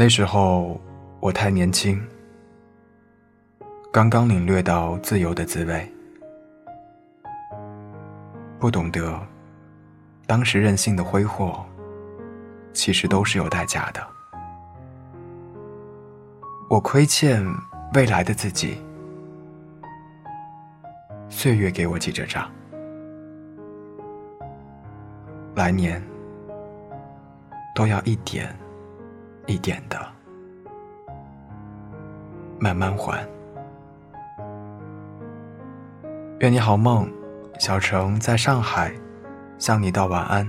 那时候我太年轻，刚刚领略到自由的滋味，不懂得当时任性的挥霍，其实都是有代价的。我亏欠未来的自己，岁月给我记着账，来年都要一点。一点的，慢慢还。愿你好梦，小城在上海，向你道晚安。